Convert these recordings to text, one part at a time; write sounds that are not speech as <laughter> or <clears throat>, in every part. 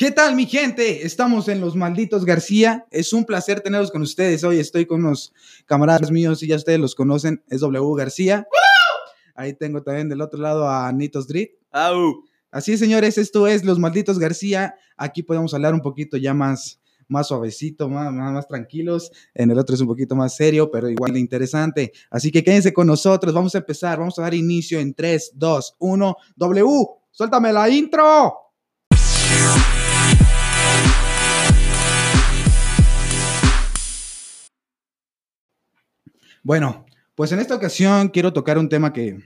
¿Qué tal, mi gente? Estamos en Los Malditos García. Es un placer tenerlos con ustedes. Hoy estoy con unos camaradas míos y ya ustedes los conocen. Es W García. Ahí tengo también del otro lado a Nitos Drit. ¡Au! Así es, señores, esto es Los Malditos García. Aquí podemos hablar un poquito ya más, más suavecito, más, más, más tranquilos. En el otro es un poquito más serio, pero igual de interesante. Así que quédense con nosotros. Vamos a empezar. Vamos a dar inicio en 3, 2, 1. W, suéltame la intro. Bueno, pues en esta ocasión quiero tocar un tema que,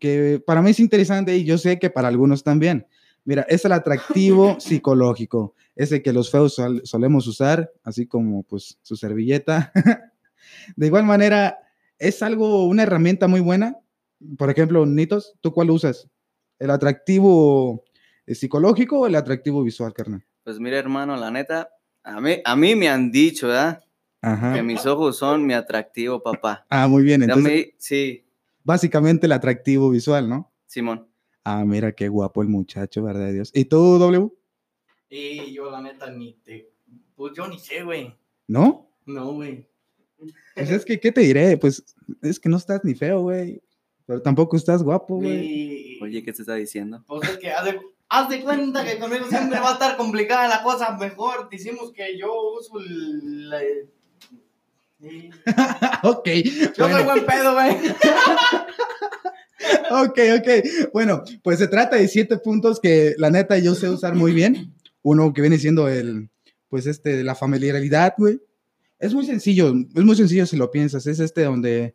que para mí es interesante y yo sé que para algunos también. Mira, es el atractivo <laughs> psicológico, ese que los feos sol- solemos usar, así como pues su servilleta. <laughs> De igual manera, es algo, una herramienta muy buena. Por ejemplo, Nitos, ¿tú cuál usas? ¿El atractivo eh, psicológico o el atractivo visual, carnal? Pues mira, hermano, la neta, a mí, a mí me han dicho, ¿verdad? Ajá. Que mis ojos son mi atractivo, papá. Ah, muy bien. Entonces, mí, sí, básicamente el atractivo visual, ¿no? Simón. Ah, mira qué guapo el muchacho, ¿verdad de Dios? ¿Y tú, W? Y yo la neta ni te... Pues yo ni sé, güey. ¿No? No, güey. Pues es que, ¿qué te diré? Pues es que no estás ni feo, güey. Pero tampoco estás guapo, güey. Y- Oye, ¿qué te está diciendo? Pues es que haz de, haz de cuenta que conmigo siempre va a estar complicada la cosa. Mejor decimos que yo uso el... Sí. <laughs> ok. Yo soy Bueno, buen pedo, güey. <laughs> ok, ok. Bueno, pues se trata de siete puntos que la neta yo sé usar muy bien. Uno que viene siendo el, pues este, la familiaridad, güey. Es muy sencillo, es muy sencillo si lo piensas. Es este donde,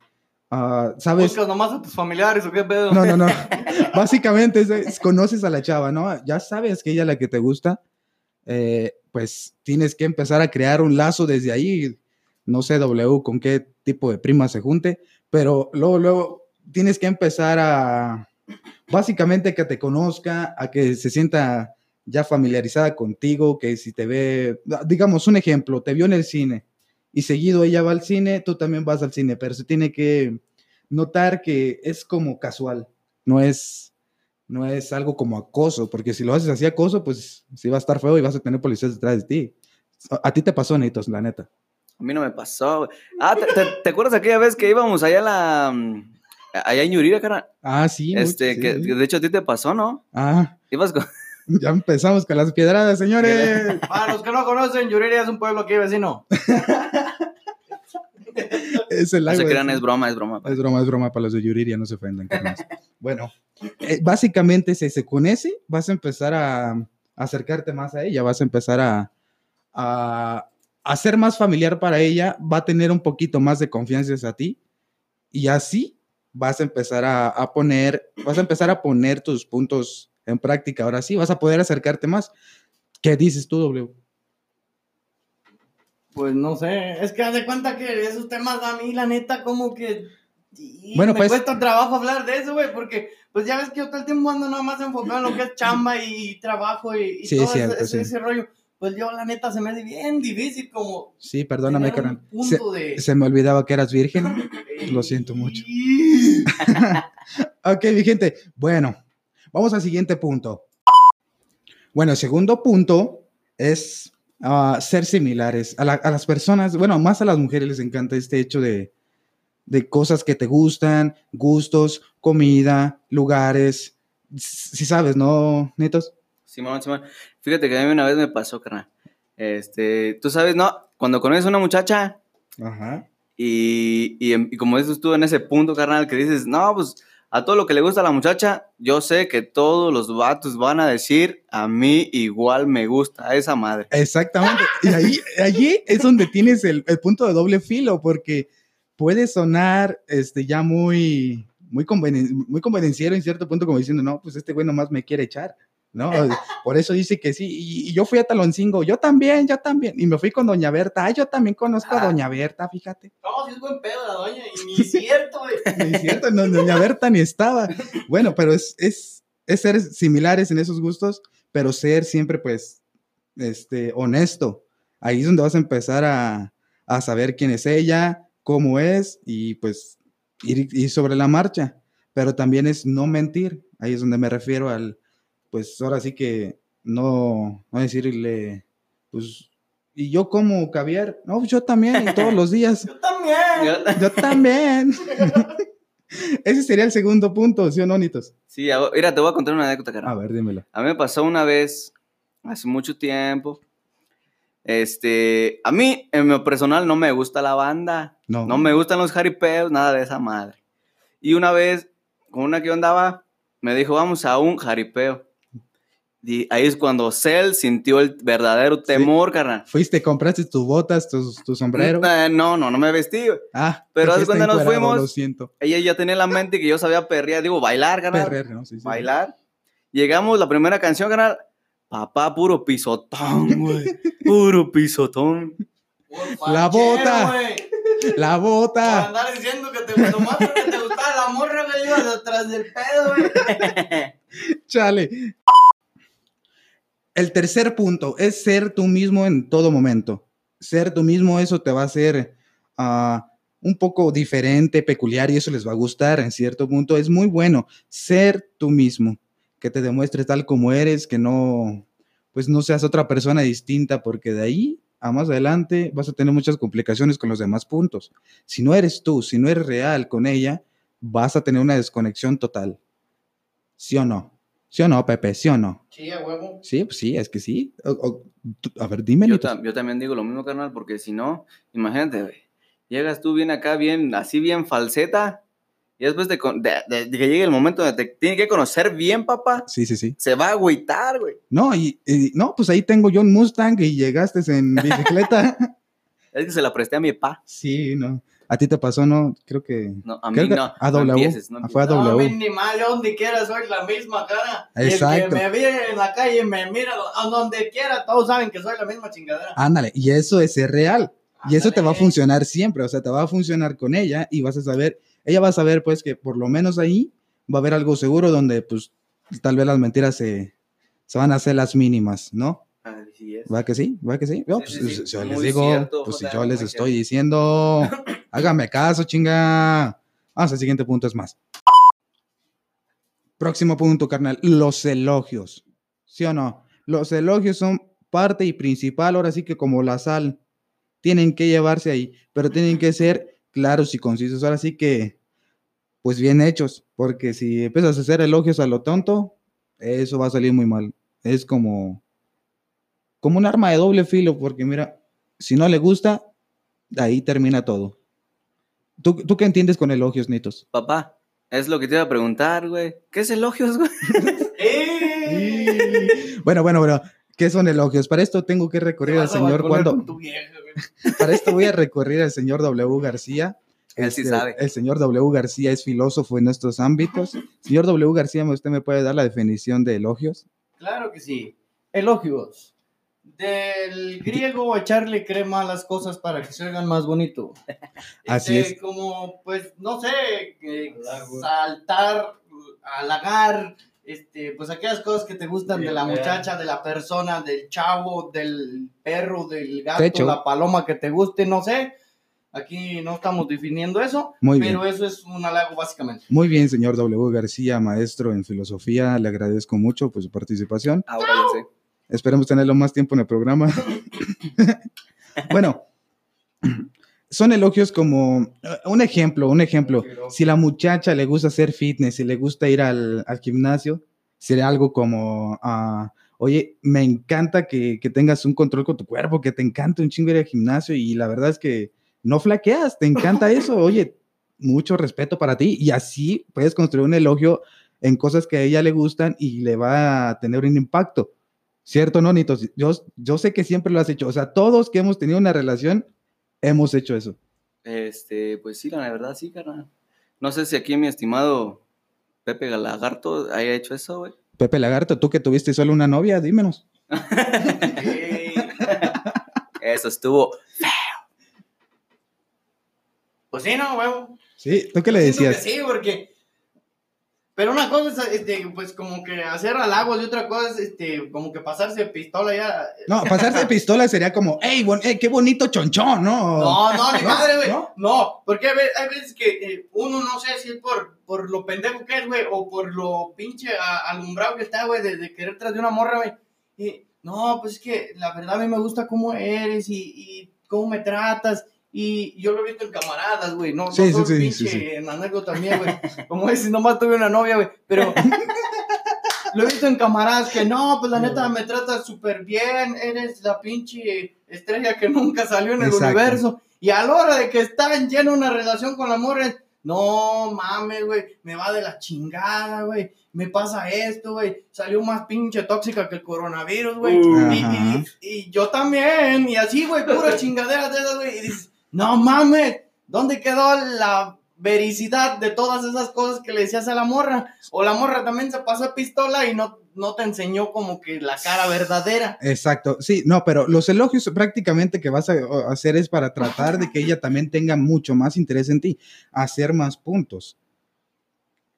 ah, ¿sabes? ¿Buscas nomás a tus familiares o qué pedo? No, no, no. <laughs> Básicamente es, es conoces a la chava, ¿no? Ya sabes que ella es la que te gusta. eh, pues tienes que empezar a crear un lazo desde ahí. No sé, W, con qué tipo de prima se junte, pero luego, luego tienes que empezar a, básicamente que te conozca, a que se sienta ya familiarizada contigo, que si te ve, digamos un ejemplo, te vio en el cine y seguido ella va al cine, tú también vas al cine, pero se tiene que notar que es como casual, no es, no es algo como acoso, porque si lo haces así acoso, pues sí va a estar feo y vas a tener policías detrás de ti. A, ti te pasó, Nitos, la neta. A mí no me pasó, güey. Ah, ¿te, te, te acuerdas aquella vez que íbamos allá a la... mm, Allá en Yuriria, carnal? Ah, sí. Este, sí, que, de hecho a ti te pasó, ¿no? Ah, Ibas con... <laughs> ya empezamos con las piedradas, señores. <laughs> Para los que no conocen, Yuriria es un pueblo aquí vecino. <laughs> es el No lago se de- crean, es broma, es broma. Es broma, es broma para los de Yuriria, no se ofendan. bueno, eh, básicamente se, se con ese vas a empezar a, a acercarte más a ella, vas a empezar a, a, a ser más familiar para ella, va a tener un poquito más de confianza hacia ti y así vas a empezar a, a poner, vas a empezar a poner tus puntos en práctica. Ahora sí, vas a poder acercarte más. ¿Qué dices tú, W? Pues no sé, es que haz de cuenta que esos temas a mí, la neta, como que. y Bueno, me pues- cuesta trabajo hablar de eso, güey, porque pues ya ves que yo todo el tiempo ando nada más enfocado en lo que es chamba y trabajo y, y Sí, todo cierto, ese- sí. ese rollo. Pues yo, la neta, se me hace bien difícil como. Sí, perdóname, carnal. Se, de. se me olvidaba que eras virgen. <laughs> lo siento mucho. <laughs> Ok, mi gente. Bueno, vamos al siguiente punto. Bueno, el segundo punto es ah, ser similares. A, la- a las personas, bueno, más a las mujeres les encanta este hecho de, de cosas que te gustan, gustos, comida, lugares. Si sabes, ¿no, Netos? Simón, Simón. Fíjate que a mí una vez me pasó, carnal. Este, tú sabes, ¿no? Cuando conoces a una muchacha Ajá. y, y, en- y como dices tú en ese punto, carnal, que dices, no, pues a todo lo que le gusta a la muchacha, yo sé que todos los vatos van a decir, a mí igual me gusta esa madre. Exactamente. Y ahí, allí es donde tienes el, el punto de doble filo, porque puede sonar este, ya muy, muy, convenen- muy convenenciero en cierto punto, como diciendo, no, pues este güey nomás me quiere echar, ¿no? Por eso dice que sí. Y, y yo fui a Taloncingo, yo también, yo también. Y me fui con Doña Berta. Ah, yo también conozco a Ah. Doña Berta, fíjate. No, si es buen pedo la doña, y ni <laughs> cierto, güey. Ni cierto, no, Doña Berta ni estaba. Bueno, pero es, es, es ser similares en esos gustos, pero ser siempre, pues, este, honesto. Ahí es donde vas a empezar a, a saber quién es ella, cómo es, y pues ir, ir sobre la marcha. Pero también es no mentir. Ahí es donde me refiero al, pues ahora sí que no, no decirle, pues, y yo como caviar, no, pues yo también, y todos los días, <laughs> Yo también. yo también. <laughs> Ese sería el segundo punto, ¿sí o no, Nitos? Sí, a- mira, te voy a contar una anécdota, A carnal. ver, dímelo. A mí me pasó una vez, hace mucho tiempo. Este, a mí, en lo personal, no me gusta la banda. No. No me gustan los jaripeos, nada de esa madre. Y una vez, con una que yo andaba, me dijo, vamos a un jaripeo. Y ahí es cuando Cell sintió el verdadero temor, carnal. Fuiste, compraste tus botas, tus- tu sombrero. Eh, No, no, no me vestí. güey. Ah, Pero fuiste cuenta, nos fuimos. Lo siento. Ella ya tenía en la mente que yo sabía perrear, digo, bailar, carnal. Perrer, ¿no? Sí, sí. Bailar. Llegamos, la primera canción, carnal. Papá, puro pisotón, <laughs> güey. Puro pisotón. La bota. La bota. andar diciendo que te nomás porque te gustaba la morra, güey, ibas atrás del pedo, güey. <laughs> Chale. El tercer punto es ser tú mismo en todo momento. Ser tú mismo, eso te va a hacer ah, un poco diferente, peculiar y eso les va a gustar en cierto punto. Es muy bueno ser tú mismo, que te demuestres tal como eres, que no, pues no seas otra persona distinta, porque de ahí a más adelante vas a tener muchas complicaciones con los demás puntos. Si no eres tú, si no eres real con ella, vas a tener una desconexión total. ¿Sí o no? ¿Sí o no, Pepe? ¿Sí o no? Sí, a huevo. Sí, pues sí, es que sí. O- o- tú- a ver, dime. Yo, tam- yo también digo lo mismo, carnal, porque si no, imagínate, güey. Llegas tú bien acá, bien, así bien falseta. Y después de, de- de- de que llegue el momento donde te tiene que conocer bien, papá, Sí, sí, sí. se va a agüitar, güey. No, y, y- no, pues ahí tengo yo un Mustang y llegaste en bicicleta. <laughs> Es que se la presté a mi papá. sí, no. A ti te pasó, ¿no? Creo que... No, a mí no. a no W. empieces, no fue a. No, W. a mí ni mal, yo donde quiera soy la misma cara. Y Exacto. el que me ve en la calle me mira a donde quiera, todos saben que soy la misma chingadera. Ándale, y eso es ser real. Y eso te va a Ándale. funcionar siempre, o sea, te va a funcionar con ella y vas a saber, ella va a saber pues que por lo menos ahí va a haber algo seguro donde pues tal vez las mentiras se, se van a hacer las mínimas, ¿no? Así es. ¿Va que sí? ¿Va que sí? No, Sí, pues, sí, sí. si yo les digo, cierto, pues si yo les estoy diciendo, <clears throat> hágame caso, chinga. Vamos al siguiente punto, es más. Próximo punto, carnal, los elogios. ¿Sí o no? Los elogios son parte y principal, ahora sí que como la sal, tienen que llevarse ahí, pero tienen que ser claros y concisos. Ahora sí que, pues bien hechos, porque si empiezas a hacer elogios a lo tonto, eso va a salir muy mal. Es como, como un arma de doble filo, porque mira, si no le gusta, ahí termina todo. ¿Tú, tú qué entiendes con elogios, Nitos? Papá, es lo que te iba a preguntar, güey. ¿Qué es elogios, güey? <laughs> ¡Eh! <laughs> Bueno, bueno, bueno, ¿qué son elogios? Para esto tengo que Te recurrir al señor cuando, <laughs> para esto voy a recurrir al señor W. García. Él sí Este, sabe. El señor W. García es filósofo en estos ámbitos. Señor W. García, ¿usted me puede dar la definición de elogios? Claro que sí. Elogios. Del griego echarle crema a las cosas para que se oigan más bonito. <laughs> Así Este, es. Como, pues, no sé, saltar, halagar, este, pues aquellas cosas que te gustan de la Bien, muchacha, de la persona, del chavo, del perro, del gato, Techo. la paloma que te guste, no sé. Aquí no estamos definiendo eso, Muy bien. pero eso es un halago básicamente. Muy bien, señor W. García, maestro en filosofía. Le agradezco mucho por su participación. Ahora. Esperemos tenerlo más tiempo en el programa. <coughs> bueno, son elogios como eh, un ejemplo, un ejemplo. Si la muchacha le gusta hacer fitness, si le gusta ir al, al gimnasio, sería algo como, ah, oye, me encanta que, que tengas un control con tu cuerpo, que te encanta un chingo ir al gimnasio y la verdad es que no flaqueas, te encanta <laughs> eso, oye, mucho respeto para ti y así puedes construir un elogio en cosas que a ella le gustan y le va a tener un impacto. ¿Cierto, no, Nitos? Yo, yo sé que siempre lo has hecho. O sea, todos que hemos tenido una relación, hemos hecho eso. Este, pues sí, la verdad sí, carnal. No sé si aquí mi estimado Pepe Galagarto haya hecho eso, güey. Pepe Lagarto, tú que tuviste solo una novia, dímenos. <laughs> Eso estuvo. Pues sí, no, huevo. Sí, ¿tú qué le decías? que sí, porque. Pero una cosa es, este, pues, como que hacer halagos y otra cosa es, este, como que pasarse de pistola ya. No, pasarse de <laughs> pistola sería como, hey, bon- eh, qué bonito chonchón, ¿no? No, no, ni ¿No? madre, güey. ¿No? ¿No? porque hay ve- hay veces que eh, uno no sé si es por, por lo pendejo que es, güey, o por lo pinche a- alumbrado que está, güey, de, de querer tras de una morra, güey. y, no, pues es que la verdad a mí me gusta cómo eres y, y cómo me tratas. Y yo lo he visto en camaradas, güey. No, Sí, no sí, sí, pinche sí, sí. en anécdota también, güey. Como dices, nomás tuve una novia, güey. Pero <laughs> lo he visto en camaradas que no, pues la neta me tratas súper bien. Eres la pinche estrella que nunca salió en el Exacto. universo. Y a la hora de que están lleno una relación con la morra, no mames, güey, me va de la chingada, güey. Me pasa esto, güey. Salió más pinche tóxica que el coronavirus, güey. Uh. Y- y yo también. Y así, güey, puras <laughs> chingaderas de esas, güey. Y dices, no mames, ¿dónde quedó la vericidad de todas esas cosas que le decías a la morra? O la morra también se pasó pistola y no, no te enseñó como que la cara verdadera. Exacto, sí, no, pero los elogios prácticamente que vas a a hacer es para tratar de que ella también tenga mucho más interés en ti, hacer más puntos.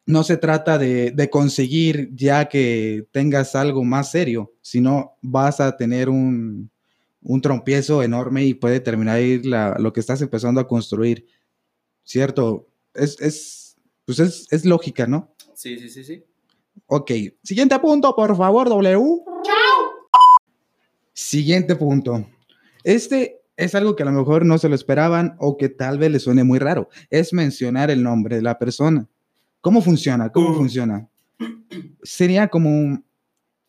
No se trata de, de conseguir ya que tengas algo más serio, sino vas a tener un, un trompiezo enorme y puede terminar ahí la- lo que estás empezando a construir. ¿Cierto? Es, es, pues es, es lógica, ¿no? Sí, sí, sí, sí. Ok, siguiente punto, por favor, W. Siguiente punto. Este es algo que a lo mejor no se lo esperaban o que tal vez le suene muy raro. Es mencionar el nombre de la persona. ¿Cómo funciona? ¿Cómo Uh. funciona? Sería como, un,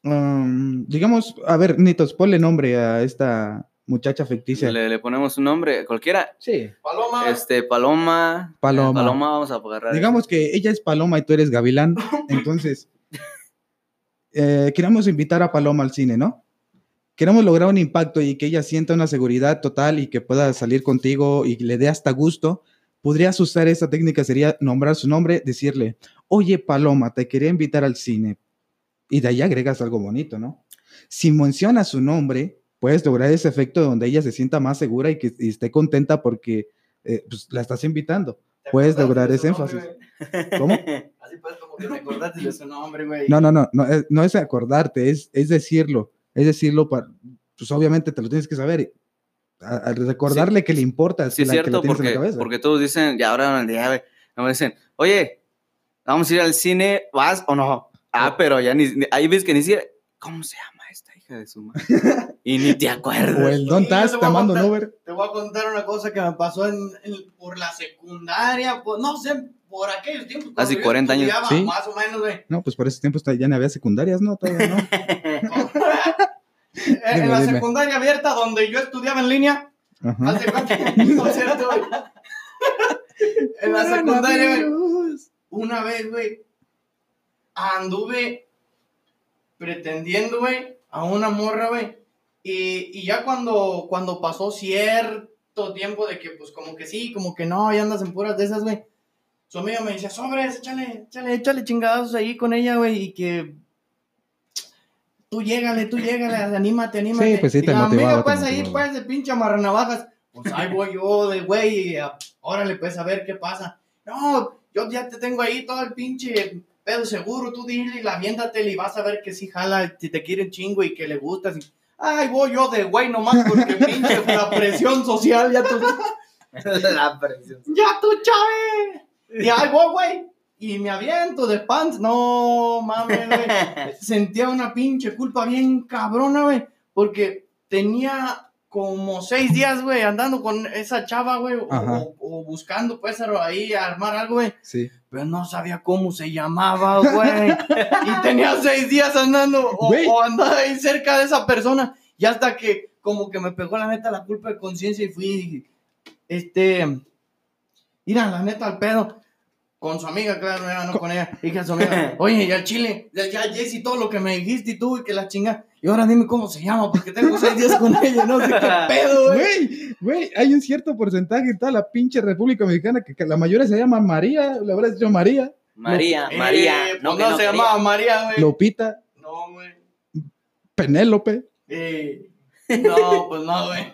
um, digamos, a ver, Nitos, ponle nombre a esta muchacha ficticia. Le, le ponemos un nombre, cualquiera. Sí. Paloma. Este, Paloma. Paloma. Eh, Paloma, vamos a agarrar. Digamos que ella es Paloma y tú eres Gavilán. <laughs> Entonces, eh, queremos invitar a Paloma al cine, ¿no? Queremos lograr un impacto y que ella sienta una seguridad total y que pueda salir contigo y le dé hasta gusto. Podrías usar esta técnica, sería nombrar su nombre, decirle, oye Paloma, te quería invitar al cine. Y de ahí agregas algo bonito, ¿no? Si mencionas su nombre, puedes lograr ese efecto donde ella se sienta más segura y que y esté contenta porque eh, pues, la estás invitando. ¿Te puedes lograr ese nombre, énfasis. ¿Cómo? <laughs> Así pues como que te acordaste de su nombre, güey. No, no, no, no es, no es acordarte, es, es decirlo, es decirlo, para, pues obviamente te lo tienes que saber, a- al recordarle que le importa, Sí, es cierto, tienes en la porque, cabeza. porque todos dicen, ya ahora güey, me dicen, oye, vamos a ir al cine, ¿vas o no? Ah, pero ya ni, ahí ves que ni siquiera, ¿cómo se llama esta hija de su madre? <laughs> y ni te o acuerdas. el Don Taz, te te voy a mando. Uber. Te voy a contar una cosa que me pasó en, en- por la secundaria, por, no sé, por aquellos tiempos. Hace yo 40 años. Sí. Más o menos, güey. No, pues por ese tiempo está- ya no había secundarias, ¿no? Todavía no. <laughs> en Dime, la dime. secundaria abierta donde yo estudiaba en línea, Ajá. hace cuánto. <laughs> En la secundaria, güey, una vez, güey, anduve pretendiendo, güey, a una morra, güey. Y, y ya cuando, cuando pasó cierto tiempo de que, pues, como que sí, como que no, y andas en puras de esas, güey. Su amigo me decía, sobres, échale, échale, échale chingadazos ahí con ella, güey, y que tú llégale, tú llégale, anímate, anímate. Sí, pues sí, te la motivaba, amiga, te pues, ahí, pues, de pinche amarranavajas. Pues ahí voy yo de güey, y, órale, pues, a ver qué pasa. No, yo ya te tengo ahí todo el pinche pedo seguro, tú dile y la aviéntate y vas a ver que sí jala, si te quiere un chingo y que le gustas. Y, ay, voy yo de güey nomás porque pinche <laughs> la presión social, ya tú, <laughs> la presión. ya tú, chave. Y ahí voy, güey. Y me aviento de pants. No, mames, güey. <laughs> Sentía una pinche culpa bien cabrona, güey. Porque tenía como seis días, güey, andando con esa chava, güey. O, buscando, pues, ahí armar algo, güey. Sí. Pero no sabía cómo se llamaba, güey. <laughs> y tenía seis días andando o, o andaba ahí cerca de esa persona. Y hasta que como que me pegó la neta la culpa de conciencia y fui, este, mira, la neta al pedo. Con su amiga, claro, no era no con ella. Dije a su amiga, <laughs> oye, ya Chile, ya, ya Jessy, todo lo que me dijiste y tú y que la chinga. Y ahora dime cómo se llama, porque tengo seis días con ella, no sé qué pedo, güey. Güey, hay un cierto porcentaje en toda la pinche República Mexicana que, que la mayoría se llama María, le habrás dicho María, María, Eh, María. pues No, no, que no se llamaba María, güey. Lopita, No, güey. Penélope. Eh, no, pues no, güey.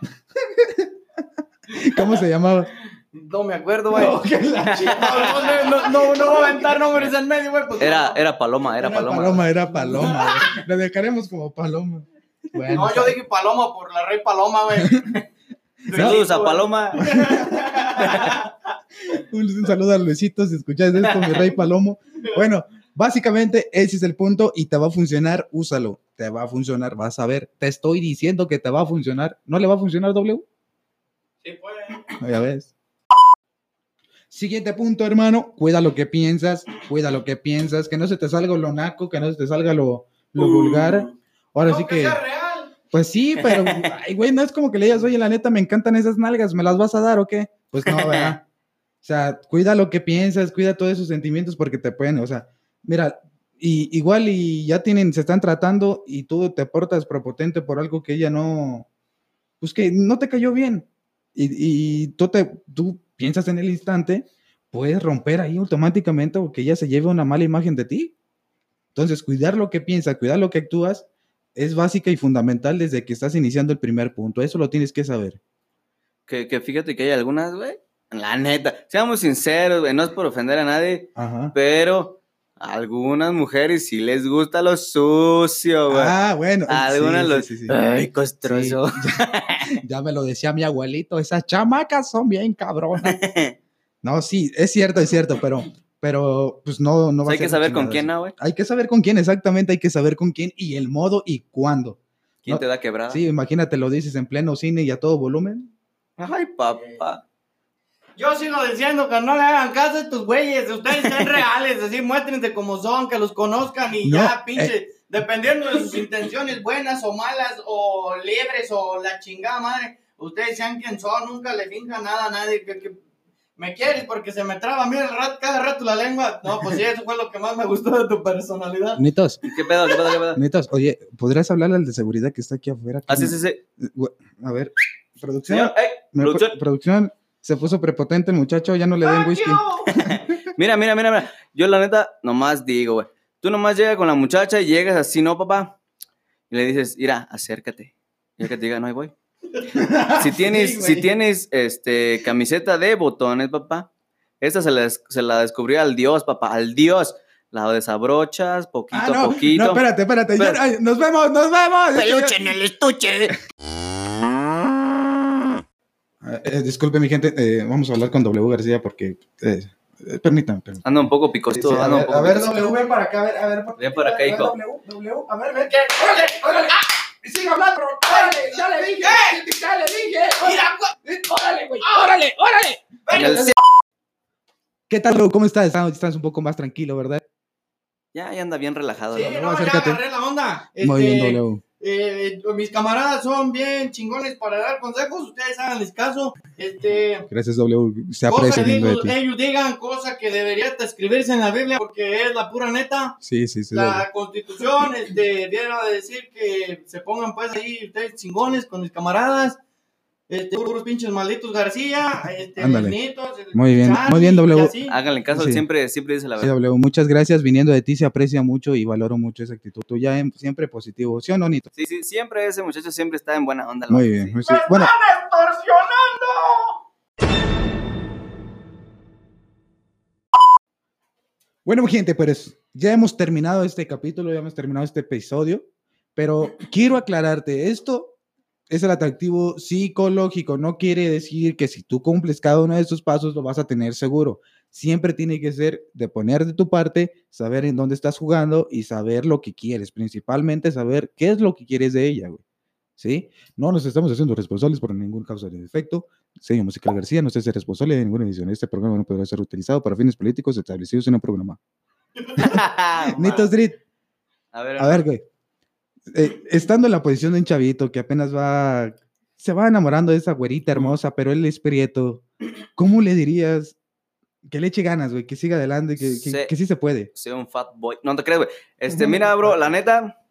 <laughs> ¿Cómo se llamaba? No me acuerdo, güey. <laughs> No, No, no, no, no voy a aventar nombres en medio, güey. pues, Era, no. era Paloma, era Era Paloma. Paloma, era Paloma. güey. Lo dejaremos como Paloma. Bueno, No, yo dije Paloma por la rey Paloma, güey. <laughs> Saludos a Paloma. <laughs> un, un saludo a Luisito, si escuchas esto, mi rey Palomo. Bueno, Básicamente, ese es el punto y te va a funcionar, úsalo. Te va a funcionar, vas a ver. Te estoy diciendo que te va a funcionar. ¿No le va a funcionar W? Sí, pues. Ya ves. Siguiente punto, hermano. Cuida lo que piensas, cuida lo que piensas, que no se te salga lo naco, que no se te salga lo, lo vulgar. Ahora No, sí que que, sea real. pues sí, pero, <laughs> ay, güey, no es como que le digas, oye, la neta, me encantan esas nalgas, ¿me las vas a dar o qué? Pues no, <laughs> ¿verdad? O sea, cuida lo que piensas, cuida todos esos sentimientos porque te pueden, o sea, mira, y, igual y ya tienen, se están tratando y tú te portas prepotente por algo que ella no, pues que no te cayó bien. Y, y tú, te, tú piensas en el instante, puedes romper ahí automáticamente o que ella se lleve una mala imagen de ti. Entonces, cuidar lo que piensas, cuidar lo que actúas, es básica y fundamental desde que estás iniciando el primer punto. Eso lo tienes que saber. Que, que fíjate que hay algunas, güey. La neta, seamos sinceros, güey. No es por ofender a nadie, Ajá. pero algunas mujeres sí les gusta lo sucio, güey. Ah, bueno. Algunas sí, los. sí, sí, sí. Ay, costroso. <laughs> Ya me lo decía mi abuelito, esas chamacas son bien cabronas. <laughs> No, sí, es cierto, es cierto, pero, pero pues no, no va a hay que saber con quién, ¿no, güey? Hay que saber con quién, exactamente, hay que saber con quién y el modo y cuándo. ¿Quién No. te da quebrada? Sí, imagínate, lo dices en pleno cine y a todo volumen. Ay, papá. Yo sigo diciendo que no le hagan caso a estos güeyes. Ustedes sean <laughs> reales, así muéstrense como son, que los conozcan y No, ya, pinche. Dependiendo de sus intenciones buenas o malas, o libres, o la chingada madre, ustedes sean quien son, nunca le finjan nada a nadie. Que, que me quieres porque se me traba a mí el rat, cada rato la lengua. No, pues sí, eso fue lo que más me gustó de tu personalidad. Nitos, ¿Qué pedo, qué pedo, qué pedo? Nitos, oye, ¿podrías hablarle al de seguridad que está aquí afuera? Ah, sí, sí, sí. A ver. Señor, producción. producción, se puso prepotente el muchacho, ya no le den whisky. <laughs> Mira, mira, mira, mira. Yo la neta nomás digo, güey. Tú nomás llegas con la muchacha y llegas así, ¿no, papá? Y le dices, mira, acércate. Ya que te diga, no, ahí voy. <laughs> Si tienes, Sí, si tienes este, camiseta de botones, papá, esta se la, se la descubrió al Dios, papá, al Dios. La desabrochas poquito Ah, no, a poquito. no, espérate, espérate. Espérate. ay, nos vemos, nos vemos. Peluche en el estuche. <laughs> Eh, eh, disculpe, mi gente, eh, vamos a hablar con W García porque. eh, eh, permítanme, permítanme. Anda un poco picosto, Sí, sí, anda un ver, poco a ver, picoso. W, ven para acá, a ver, a ver. por- Ven para acá, hijo. W, W, a ver, ven. ¡Órale, órale! ¡Ah! ¡Sigue hablando! ¡Órale, ya le dije! ¡Ya le dije! ¡Órale, órale, güey! ¡Órale, órale! En el cielo. ¿Qué tal, W? ¿Cómo estás? Estás, un poco más tranquilo, ¿verdad? Ya, ya anda bien relajado. Sí, verdad. no, ya agarré la onda. Muy bien, Este, W. Eh, mis camaradas son bien chingones para dar consejos, ustedes háganles caso. Este, Gracias, W. Se aprecia ellos, ellos digan, cosas que debería hasta escribirse en la Biblia porque es la pura neta. Sí, sí, sí. W. La constitución este, viene a decir que se pongan pues ahí ustedes chingones con mis camaradas. Este, puros pinches malditos García, este, Ándale. Nitos, el Muy bien, Charlie, muy bien, W. Háganle caso, Sí. siempre, siempre dice la Sí, verdad. W, muchas gracias. Viniendo de ti se aprecia mucho y valoro mucho esa actitud tuya, em, siempre positivo. ¿Sí o no, Nito? Sí, sí, siempre ese muchacho siempre está en buena onda. la Muy verdad, bien. sí. muy- sí. Bueno, ¡Extorsionando! Bueno, gente, pues ya hemos terminado este capítulo, ya hemos terminado este episodio, pero quiero aclararte, esto es el atractivo psicológico, no quiere decir que si tú cumples cada uno de estos pasos lo vas a tener seguro. Siempre tiene que ser de poner de tu parte, saber en dónde estás jugando y saber lo que quieres, principalmente saber qué es lo que quieres de ella, güey. ¿Sí? No nos estamos haciendo responsables por ningún causa de defecto. Señor Musical García no se hace responsable de ninguna edición. Este programa no podrá ser utilizado para fines políticos establecidos en un programa. <laughs> Nito Street, A ver, a ver, güey. Eh, estando en la posición de un chavito que apenas va, se va enamorando de esa güerita hermosa, pero él es prieto, ¿cómo le dirías que le eche ganas, güey? Que siga adelante, que, que, Sí. que sí se puede. soy un fat boy. No te crees, güey. Este, mira, bro, la neta,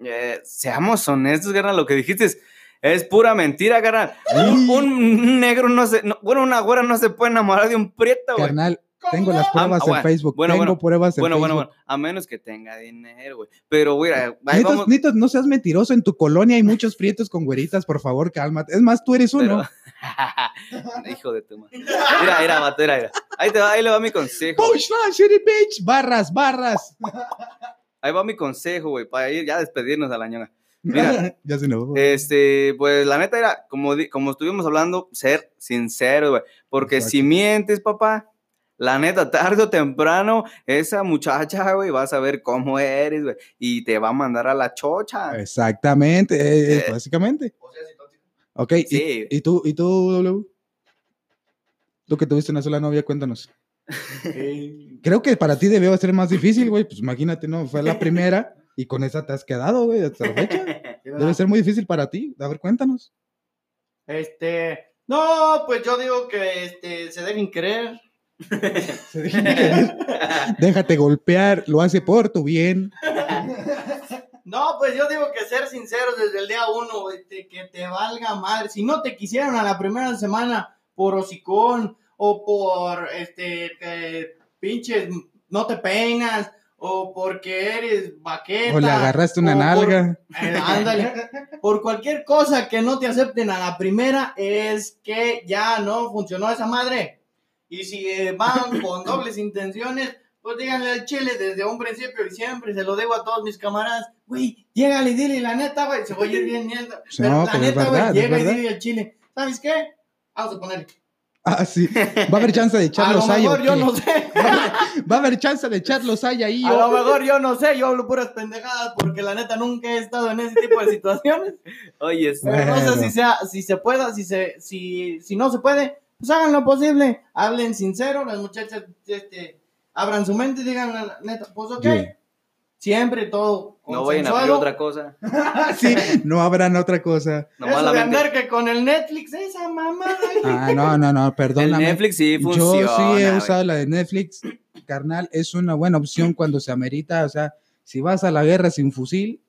eh, seamos honestos, carnal, lo que dijiste es, es pura mentira, carnal. Un, un negro no se, no- bueno, una güera no se puede enamorar de un prieto, güey. Carnal, tengo las pruebas Ah, en bueno, Facebook. bueno, tengo bueno, pruebas en Bueno, bueno, Facebook. bueno, a menos que tenga dinero, güey. Pero, güey, ahí Nitos, vamos. Nitos, no seas mentiroso. En tu colonia hay muchos prietos con güeritas, por favor, cálmate. Es más, tú eres uno. pero- <laughs> Hijo de tu madre. Mira, mira, vato, mira, mira. Ahí, te va, ahí le va mi consejo. güey. Punchline, city bitch. Barras, barras. Ahí va mi consejo, güey, para ir ya a despedirnos a la ñonga. Mira, <laughs> ya se enojó. Este, pues la neta era, como, como estuvimos hablando, ser sincero, güey. Porque Exacto. si mientes, papá, La neta, tarde o temprano, esa muchacha, güey, va a saber cómo eres, güey, y te va a mandar a la chocha. Exactamente, eh, eh, Eh. básicamente. O sea, si tóxico. Ok, ¿y- Sí. ¿y, tú, ¿y tú, W? Tú que tuviste una sola novia, cuéntanos. <laughs> Creo que para ti debió ser más difícil, güey. Pues imagínate, ¿no? Fue la primera y con esa te has quedado, güey, hasta la fecha. <laughs> Debe ser muy difícil para ti. A ver, cuéntanos. Este, no, pues yo digo que este, se deben creer. <laughs> Déjate golpear, lo hace por tu bien. <laughs> No, pues yo digo que ser sinceros desde el día uno, este, que te valga madre. Si no te quisieron a la primera semana por hocicón o por, este, pinches, no te peinas o porque eres vaqueta. O le agarraste una por- nalga. <laughs> Eh, ándale. Por cualquier cosa que no te acepten a la primera es que ya no funcionó esa madre. Y si eh, van con dobles intenciones, pues díganle al chile desde un principio y siempre se lo digo a todos mis camaradas. Güey, llégale y dile la neta, güey, se voy a ir bien mierda. Sí, <laughs> Pero no, la pero neta, güey, llega y dile al chile. ¿Sabes qué? Vamos a ponerle. Ah, sí. Va a haber chance de <laughs> A echar lo los hay. mejor yo no sé. <laughs> Va a haber chance de echar los hay ahí. A lo mejor yo no sé, yo hablo puras pendejadas porque la neta nunca he estado en ese tipo de situaciones. Oye, sí. Pero no sé Bueno. si sea, si se pueda, si se, si, si no se puede, pues hagan lo posible, hablen sincero, las muchachas, este, abran su mente y digan la neta, pues ok, Sí. siempre todo no vayan a consensuado. otra cosa. <laughs> sí, no habrán otra cosa. Nomás Eso la de andar que con el Netflix, esa mamada. <laughs> Ah, no, no, no, El perdóname. Netflix sí Yo funciona. sí he usado la de Netflix, carnal, es una buena opción cuando se amerita, o sea, si vas a la guerra sin fusil,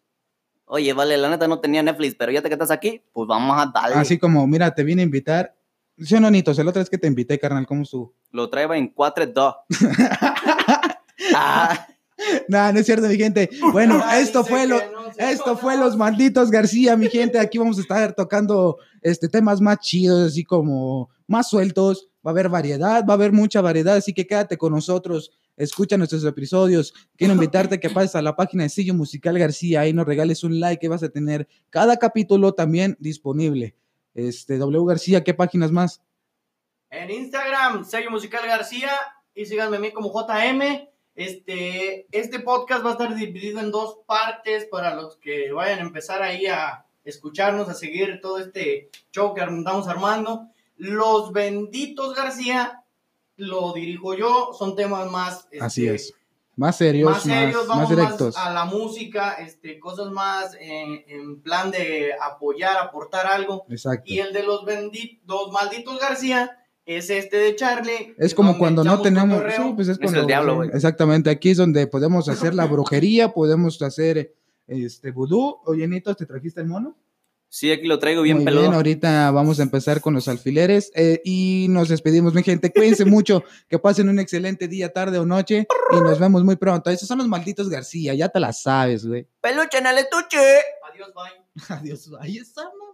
Oye, vale, la neta no tenía Netflix, pero ya te que estás aquí, pues vamos a darle. así como, mira, te vine a invitar, ¿sí o no, Nitos? El otra vez que te invité, carnal, ¿cómo estuvo? Lo traeba en 4-2. <laughs> ah, No, no es cierto, mi gente. Bueno, Ay, esto fue lo, no esto fue los malditos García, mi gente. <laughs> Aquí vamos a estar tocando este temas más chidos, así como más sueltos. Va a haber variedad, va a haber mucha variedad, así que quédate con nosotros. Escucha nuestros episodios. Quiero invitarte a que pases a la página de Sello Musical García. Ahí nos regales un like que vas a tener cada capítulo también disponible. Este, W García, ¿qué páginas más? En Instagram, sello musical García, y síganme a mí como JM. Este, este podcast va a estar dividido en dos partes para los que vayan a empezar ahí a escucharnos, a seguir todo este show que andamos armando. Los benditos García lo dirijo yo, son temas más Así este, es. Más serios, más serios, más, vamos más más, directos. a la música, este, cosas más en, en plan de apoyar, aportar algo. Exacto. Y el de los benditos, malditos García, es este de Charlie. Es como cuando no tenemos. Sí, pues es Es el diablo, güey. Exactamente. Aquí es donde podemos <laughs> hacer la brujería, podemos hacer este vudú. Oye, Nito, ¿te trajiste el mono? Sí, aquí lo traigo bien Muy. Bien, ahorita vamos a empezar con los alfileres eh, y nos despedimos, mi gente. Cuídense <laughs> mucho, que pasen un excelente día, tarde o noche y nos vemos muy pronto. Esos son los malditos García, ya te la sabes, güey. Peluche en el estuche. Adiós, bye. <laughs> Adiós, bye. Esa mamá.